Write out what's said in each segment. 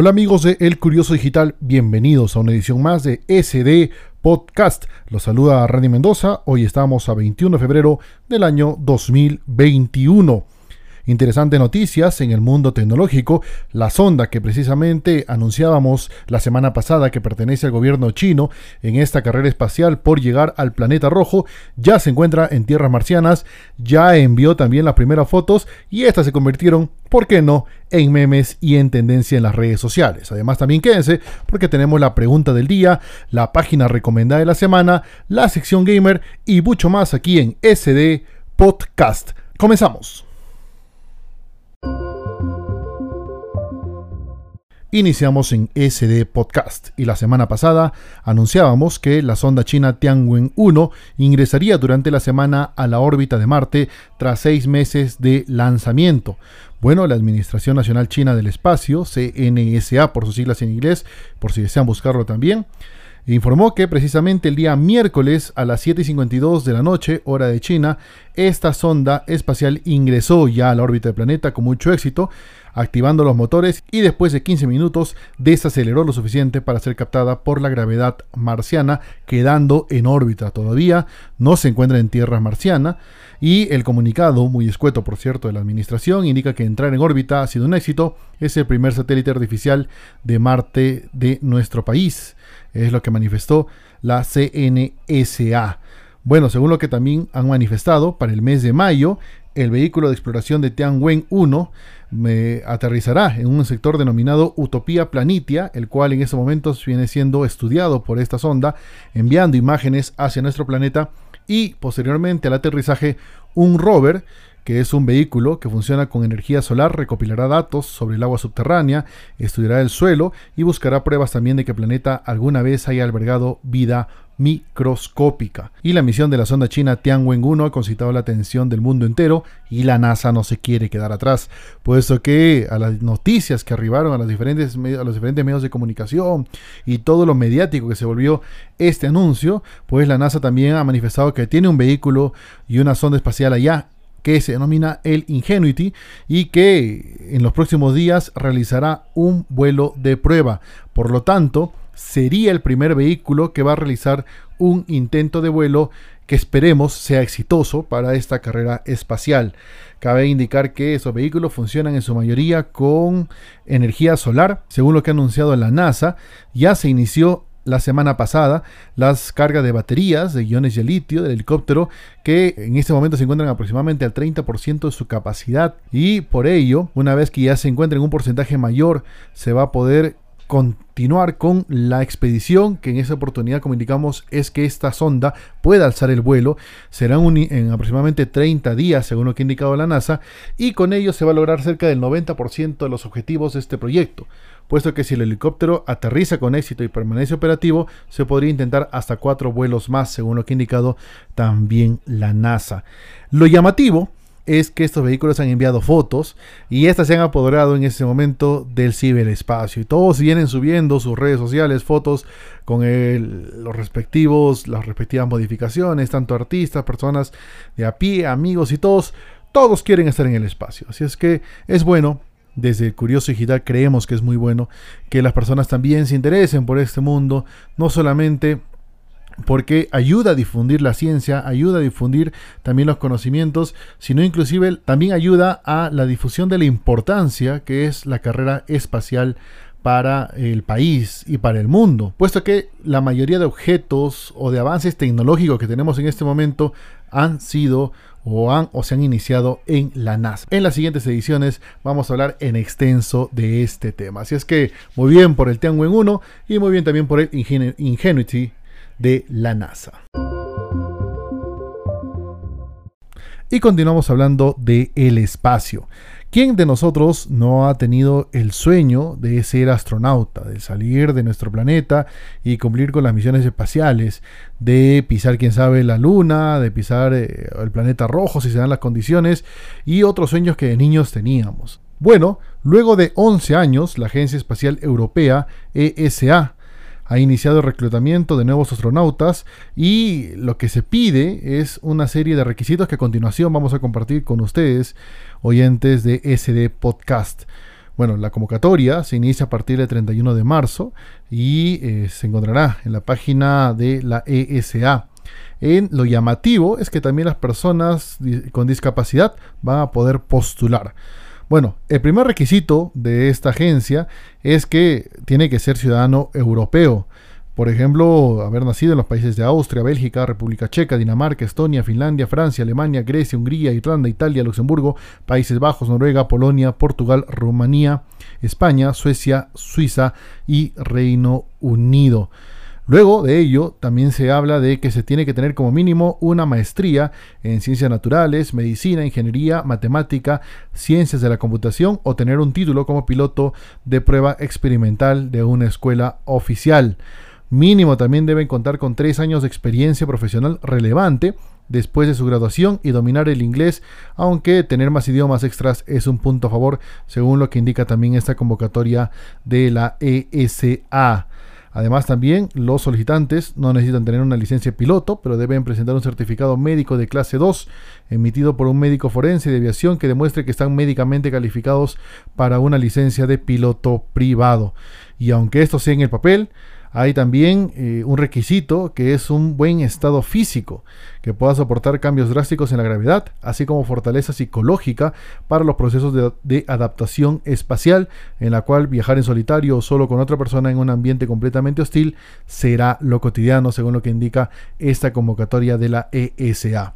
Hola amigos de El Curioso Digital, bienvenidos a una edición más de SD Podcast. Los saluda Randy Mendoza, hoy estamos a 21 de febrero del año 2021. Interesantes noticias en el mundo tecnológico. La sonda que precisamente anunciábamos la semana pasada que pertenece al gobierno chino en esta carrera espacial por llegar al planeta rojo ya se encuentra en tierras marcianas, ya envió también las primeras fotos y estas se convirtieron, ¿por qué no?, en memes y en tendencia en las redes sociales. Además también quédense porque tenemos la pregunta del día, la página recomendada de la semana, la sección gamer y mucho más aquí en SD Podcast. Comenzamos. Iniciamos en SD Podcast y la semana pasada anunciábamos que la sonda china Tianwen 1 ingresaría durante la semana a la órbita de Marte tras seis meses de lanzamiento. Bueno, la Administración Nacional China del Espacio, CNSA por sus siglas en inglés, por si desean buscarlo también, informó que precisamente el día miércoles a las 7.52 de la noche, hora de China, esta sonda espacial ingresó ya a la órbita del planeta con mucho éxito, activando los motores y después de 15 minutos desaceleró lo suficiente para ser captada por la gravedad marciana, quedando en órbita todavía, no se encuentra en tierra marciana. Y el comunicado, muy escueto por cierto, de la administración, indica que entrar en órbita ha sido un éxito. Es el primer satélite artificial de Marte de nuestro país. Es lo que manifestó la CNSA. Bueno, según lo que también han manifestado, para el mes de mayo, el vehículo de exploración de Tianwen 1 me aterrizará en un sector denominado Utopía Planitia, el cual en estos momentos viene siendo estudiado por esta sonda, enviando imágenes hacia nuestro planeta y posteriormente al aterrizaje un rover que es un vehículo que funciona con energía solar, recopilará datos sobre el agua subterránea, estudiará el suelo y buscará pruebas también de que el planeta alguna vez haya albergado vida microscópica. Y la misión de la sonda china Tianwen 1 ha concitado la atención del mundo entero y la NASA no se quiere quedar atrás, puesto que a las noticias que arribaron a, diferentes, a los diferentes medios de comunicación y todo lo mediático que se volvió este anuncio, pues la NASA también ha manifestado que tiene un vehículo y una sonda espacial allá que se denomina el Ingenuity y que en los próximos días realizará un vuelo de prueba. Por lo tanto, sería el primer vehículo que va a realizar un intento de vuelo que esperemos sea exitoso para esta carrera espacial. Cabe indicar que esos vehículos funcionan en su mayoría con energía solar, según lo que ha anunciado la NASA. Ya se inició la semana pasada las cargas de baterías de iones de litio del helicóptero que en este momento se encuentran aproximadamente al 30% de su capacidad. Y por ello una vez que ya se encuentra en un porcentaje mayor se va a poder continuar con la expedición, que en esa oportunidad, como indicamos, es que esta sonda pueda alzar el vuelo. Será en aproximadamente 30 días, según lo que ha indicado la NASA, y con ello se va a lograr cerca del 90% de los objetivos de este proyecto, puesto que si el helicóptero aterriza con éxito y permanece operativo, se podría intentar hasta cuatro vuelos más, según lo que ha indicado también la NASA. Lo llamativo es que estos vehículos han enviado fotos y estas se han apoderado en ese momento del ciberespacio. Y todos vienen subiendo sus redes sociales fotos con los respectivos, las respectivas modificaciones, tanto artistas, personas de a pie, amigos y todos, todos quieren estar en el espacio. Así es que es bueno desde Curioso Digital creemos que es muy bueno que las personas también se interesen por este mundo, no solamente porque ayuda a difundir la ciencia, ayuda a difundir también los conocimientos, sino inclusive también ayuda a la difusión de la importancia que es la carrera espacial para el país y para el mundo, puesto que la mayoría de objetos o de avances tecnológicos que tenemos en este momento han sido o, han, o se han iniciado en la NASA. En las siguientes ediciones vamos a hablar en extenso de este tema. Así es que muy bien por el Tianwen 1 y muy bien también por el Ingenuity de la NASA. Y continuamos hablando de el espacio. ¿Quién de nosotros no ha tenido el sueño de ser astronauta, de salir de nuestro planeta y cumplir con las misiones espaciales, de pisar, quién sabe, la luna, de pisar eh, el planeta rojo si se dan las condiciones y otros sueños que de niños teníamos? Bueno, luego de 11 años, la Agencia Espacial Europea, ESA, ha iniciado el reclutamiento de nuevos astronautas y lo que se pide es una serie de requisitos que a continuación vamos a compartir con ustedes, oyentes de SD Podcast. Bueno, la convocatoria se inicia a partir del 31 de marzo y eh, se encontrará en la página de la ESA. En lo llamativo es que también las personas con discapacidad van a poder postular. Bueno, el primer requisito de esta agencia es que tiene que ser ciudadano europeo. Por ejemplo, haber nacido en los países de Austria, Bélgica, República Checa, Dinamarca, Estonia, Finlandia, Francia, Alemania, Grecia, Hungría, Irlanda, Italia, Luxemburgo, Países Bajos, Noruega, Polonia, Portugal, Rumanía, España, Suecia, Suiza y Reino Unido. Luego de ello, también se habla de que se tiene que tener como mínimo una maestría en ciencias naturales, medicina, ingeniería, matemática, ciencias de la computación o tener un título como piloto de prueba experimental de una escuela oficial. Mínimo también deben contar con tres años de experiencia profesional relevante después de su graduación y dominar el inglés, aunque tener más idiomas extras es un punto a favor, según lo que indica también esta convocatoria de la ESA. Además también los solicitantes no necesitan tener una licencia piloto, pero deben presentar un certificado médico de clase 2 emitido por un médico forense de aviación que demuestre que están médicamente calificados para una licencia de piloto privado. Y aunque esto sea en el papel, hay también eh, un requisito que es un buen estado físico, que pueda soportar cambios drásticos en la gravedad, así como fortaleza psicológica para los procesos de, adaptación espacial, en la cual viajar en solitario o solo con otra persona en un ambiente completamente hostil será lo cotidiano, según lo que indica esta convocatoria de la ESA.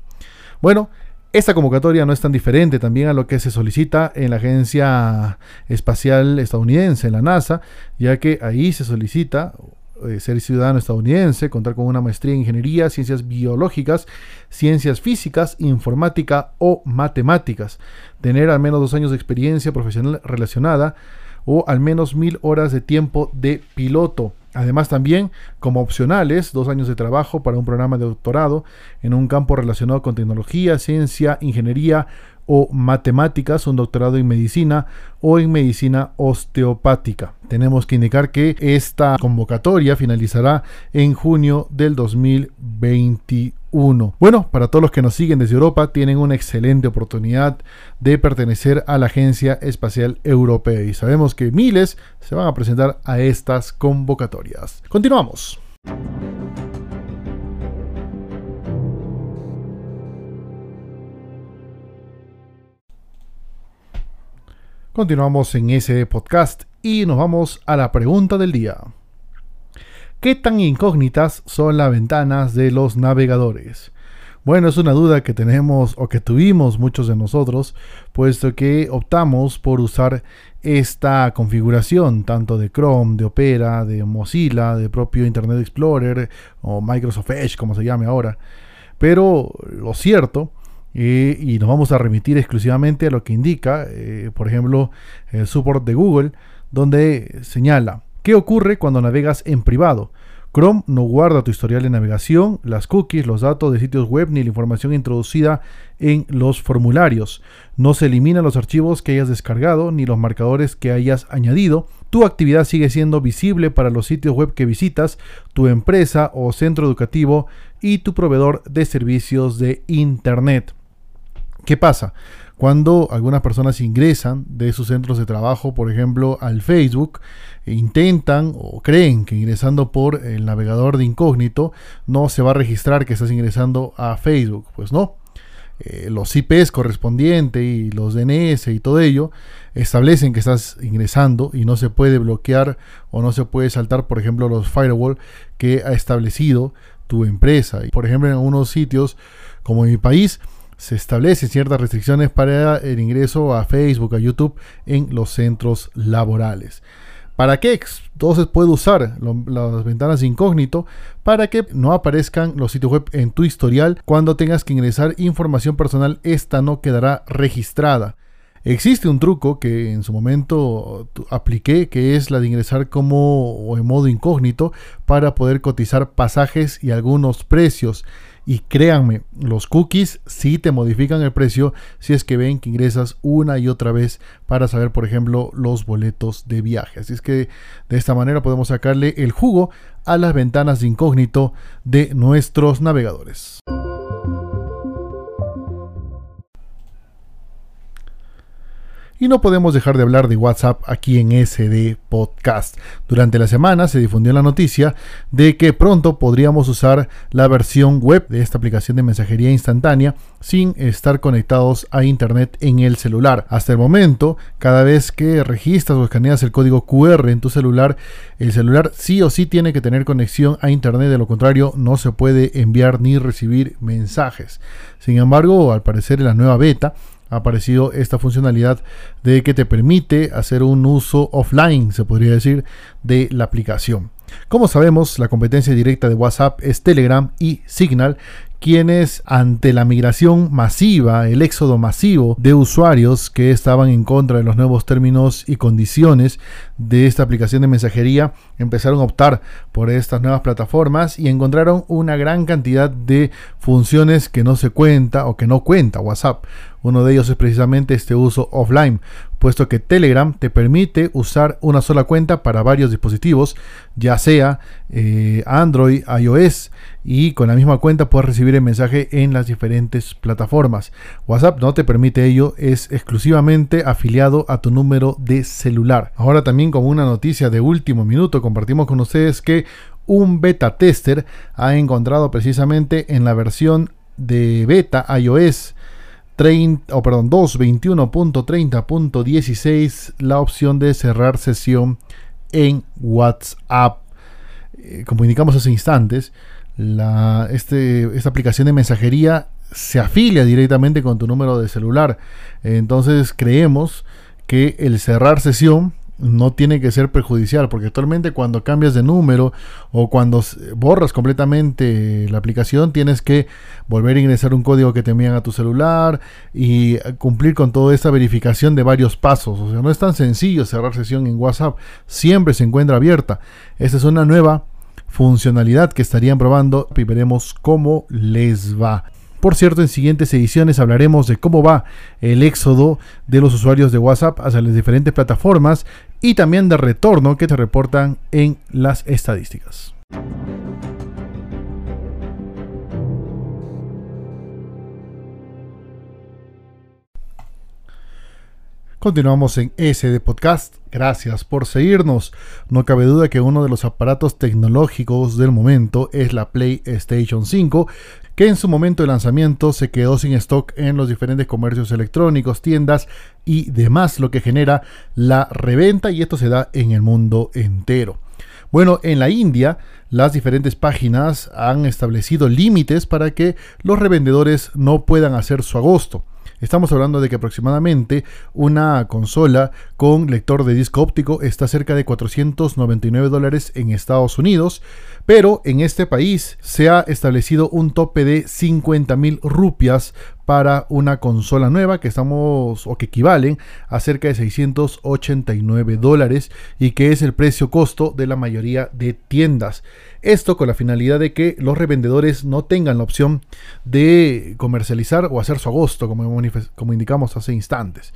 Bueno, esta convocatoria no es tan diferente también a lo que se solicita en la Agencia Espacial Estadounidense, en la NASA, ya que ahí se solicita eh, ser ciudadano estadounidense, contar con una maestría en ingeniería, ciencias biológicas, ciencias físicas, informática o matemáticas, tener al menos dos años de experiencia profesional relacionada o al menos mil horas de tiempo de piloto. Además también, como opcionales, dos años de trabajo para un programa de doctorado en un campo relacionado con tecnología, ciencia, ingeniería o matemáticas, un doctorado en medicina o en medicina osteopática. Tenemos que indicar que esta convocatoria finalizará en junio del 2021. Bueno, para todos los que nos siguen desde Europa, tienen una excelente oportunidad de pertenecer a la Agencia Espacial Europea y sabemos que miles se van a presentar a estas convocatorias. Continuamos. Continuamos en ese podcast y nos vamos a la pregunta del día. ¿Qué tan incógnitas son las ventanas de los navegadores? Bueno, es una duda que tenemos o que tuvimos muchos de nosotros, puesto que optamos por usar esta configuración tanto de Chrome, de Opera, de Mozilla, de propio Internet Explorer o Microsoft Edge, como se llame ahora. Pero lo cierto y nos vamos a remitir exclusivamente a lo que indica, eh, por ejemplo, el support de Google, donde señala, ¿qué ocurre cuando navegas en privado? Chrome no guarda tu historial de navegación, las cookies, los datos de sitios web ni la información introducida en los formularios. No se eliminan los archivos que hayas descargado ni los marcadores que hayas añadido. Tu actividad sigue siendo visible para los sitios web que visitas, tu empresa o centro educativo y tu proveedor de servicios de Internet. ¿Qué pasa? Cuando algunas personas ingresan de sus centros de trabajo, por ejemplo, al Facebook, e intentan o creen que ingresando por el navegador de incógnito no se va a registrar que estás ingresando a Facebook. Pues no. Eh, los IPs correspondientes y los DNS y todo ello establecen que estás ingresando y no se puede bloquear o no se puede saltar, por ejemplo, los firewall que ha establecido tu empresa. Y, por ejemplo, en algunos sitios como en mi país, se establecen ciertas restricciones para el ingreso a Facebook, a YouTube en los centros laborales. ¿Para qué? Entonces puede usar las ventanas incógnito para que no aparezcan los sitios web en tu historial. Cuando tengas que ingresar información personal, esta no quedará registrada. Existe un truco que en su momento apliqué, que es la de ingresar como o en modo incógnito para poder cotizar pasajes y algunos precios. Y créanme, los cookies sí te modifican el precio si es que ven que ingresas una y otra vez para saber, por ejemplo, los boletos de viaje. Así es que de esta manera podemos sacarle el jugo a las ventanas de incógnito de nuestros navegadores. Y no podemos dejar de hablar de WhatsApp aquí en SD Podcast. Durante la semana se difundió la noticia de que pronto podríamos usar la versión web de esta aplicación de mensajería instantánea sin estar conectados a internet en el celular. Hasta el momento, cada vez que registras o escaneas el código QR en tu celular, el celular sí o sí tiene que tener conexión a internet, de lo contrario no se puede enviar ni recibir mensajes. Sin embargo, al parecer en la nueva beta ha aparecido esta funcionalidad de que te permite hacer un uso offline, se podría decir, de la aplicación. Como sabemos, la competencia directa de WhatsApp es Telegram y Signal, quienes ante la migración masiva, el éxodo masivo de usuarios que estaban en contra de los nuevos términos y condiciones de esta aplicación de mensajería, empezaron a optar por estas nuevas plataformas y encontraron una gran cantidad de funciones que no se cuenta o que no cuenta WhatsApp. Uno de ellos es precisamente este uso offline, puesto que Telegram te permite usar una sola cuenta para varios dispositivos, ya sea eh, Android, iOS, y con la misma cuenta puedes recibir el mensaje en las diferentes plataformas. WhatsApp no te permite ello, es exclusivamente afiliado a tu número de celular. Ahora también como una noticia de último minuto compartimos con ustedes que un beta tester ha encontrado precisamente en la versión de beta iOS 30, o perdón, 221.30.16 la opción de cerrar sesión en WhatsApp. Eh, como indicamos hace instantes, este, esta aplicación de mensajería se afilia directamente con tu número de celular. Entonces creemos que el cerrar sesión no tiene que ser perjudicial, porque actualmente cuando cambias de número o cuando borras completamente la aplicación, tienes que volver a ingresar un código que te envían a tu celular y cumplir con toda esta verificación de varios pasos. O sea, no es tan sencillo cerrar sesión en WhatsApp, siempre se encuentra abierta. Esta es una nueva funcionalidad que estarían probando y veremos cómo les va. Por cierto, en siguientes ediciones hablaremos de cómo va el éxodo de los usuarios de WhatsApp hacia las diferentes plataformas y también de retorno que te reportan en las estadísticas. Continuamos en SD Podcast. Gracias por seguirnos. No cabe duda que uno de los aparatos tecnológicos del momento es la PlayStation 5, que en su momento de lanzamiento se quedó sin stock en los diferentes comercios electrónicos, tiendas y demás, lo que genera la reventa y esto se da en el mundo entero. Bueno, en la India las diferentes páginas han establecido límites para que los revendedores no puedan hacer su agosto. Estamos hablando de que aproximadamente una consola con lector de disco óptico está cerca de 499 dólares en Estados Unidos, pero en este país se ha establecido un tope de 50 mil rupias para una consola nueva que estamos o que equivalen a cerca de 689 dólares y que es el precio costo de la mayoría de tiendas. Esto con la finalidad de que los revendedores no tengan la opción de comercializar o hacer su agosto, como, como indicamos hace instantes.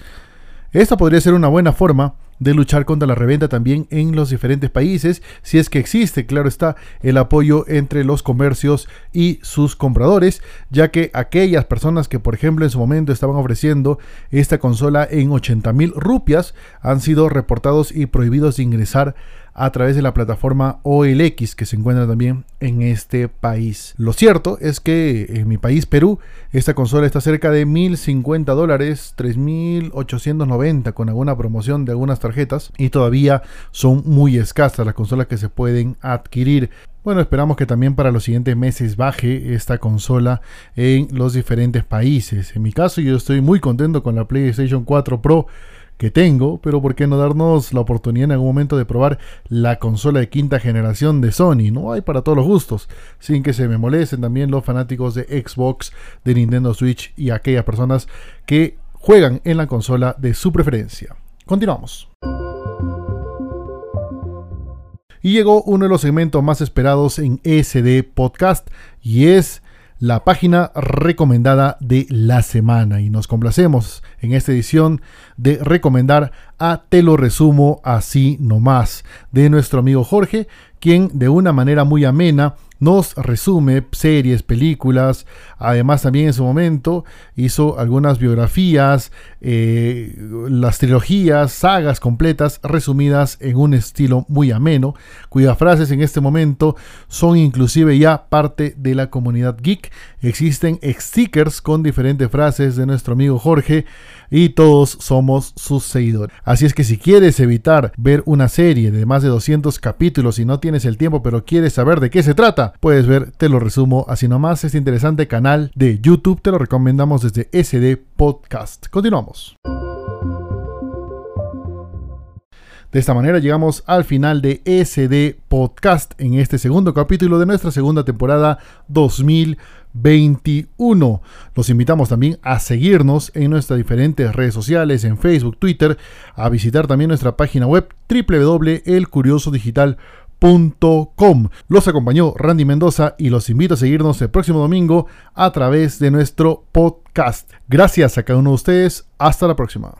Esta podría ser una buena forma de luchar contra la reventa también en los diferentes países, si es que existe, claro está, el apoyo entre los comercios y sus compradores, ya que aquellas personas que, por ejemplo, en su momento estaban ofreciendo esta consola en 80 mil rupias, han sido reportados y prohibidos de ingresar a través de la plataforma OLX que se encuentra también en este país. Lo cierto es que en mi país, Perú, esta consola está cerca de 1050 dólares, 3890 con alguna promoción de algunas tarjetas y todavía son muy escasas las consolas que se pueden adquirir. Bueno, esperamos que también para los siguientes meses baje esta consola en los diferentes países. En mi caso, yo estoy muy contento con la PlayStation 4 Pro que tengo, pero ¿por qué no darnos la oportunidad en algún momento de probar la consola de quinta generación de Sony? No hay para todos los gustos, sin que se me molesten también los fanáticos de Xbox, de Nintendo Switch y aquellas personas que juegan en la consola de su preferencia. Continuamos. Y llegó uno de los segmentos más esperados en SD Podcast y es la página recomendada de la semana. Y nos complacemos en esta edición de recomendar a Te lo resumo así nomás de nuestro amigo Jorge, quien de una manera muy amena nos resume series, películas, además también en su momento hizo algunas biografías, eh, las trilogías, sagas completas resumidas en un estilo muy ameno, cuyas frases en este momento son inclusive ya parte de la comunidad geek. Existen stickers con diferentes frases de nuestro amigo Jorge y todos somos sus seguidores. Así es que si quieres evitar ver una serie de más de 200 capítulos y no tienes el tiempo pero quieres saber de qué se trata, puedes ver, te lo resumo así nomás, este interesante canal de YouTube, te lo recomendamos desde SD Podcast. Continuamos. De esta manera llegamos al final de SD Podcast en este segundo capítulo de nuestra segunda temporada 2021. Los invitamos también a seguirnos en nuestras diferentes redes sociales, en Facebook, Twitter, a visitar también nuestra página web www.elcuriosodigital.com. Los acompañó Randy Mendoza y los invito a seguirnos el próximo domingo a través de nuestro podcast. Gracias a cada uno de ustedes. Hasta la próxima.